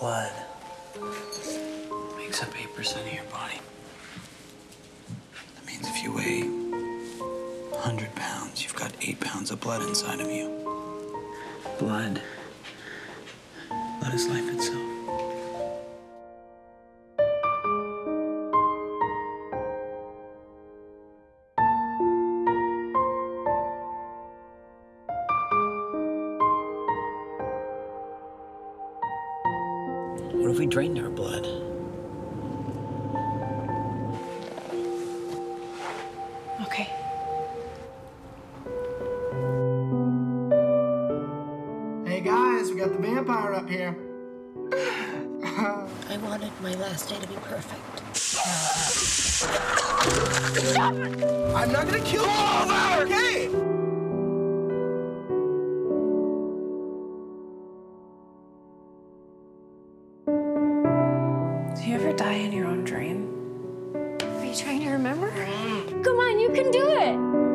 blood makes up 8% of your body. That means if you weigh 100 pounds, you've got 8 pounds of blood inside of you. Blood. Blood is life itself. What if we drained our blood? Okay. Hey guys, we got the vampire up here. I wanted my last day to be perfect. I'm not gonna kill you. Okay. Do you ever die in your own dream? Are you trying to remember? Come on, you can do it.